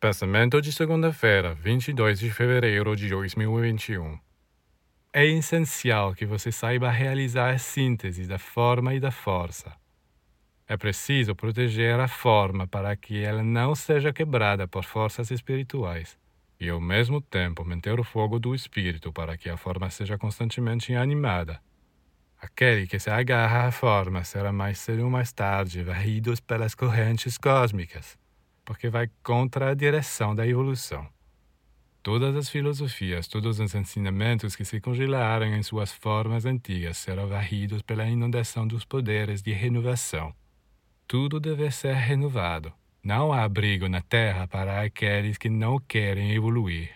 Pensamento de segunda-feira, 22 de fevereiro de 2021. É essencial que você saiba realizar a síntese da forma e da força. É preciso proteger a forma para que ela não seja quebrada por forças espirituais e, ao mesmo tempo, manter o fogo do espírito para que a forma seja constantemente animada. Aquele que se agarra à forma será mais cedo ou mais tarde varrido pelas correntes cósmicas, porque vai contra a direção da evolução. Todas as filosofias, todos os ensinamentos que se congelaram em suas formas antigas serão varridos pela inundação dos poderes de renovação. Tudo deve ser renovado. Não há abrigo na terra para aqueles que não querem evoluir.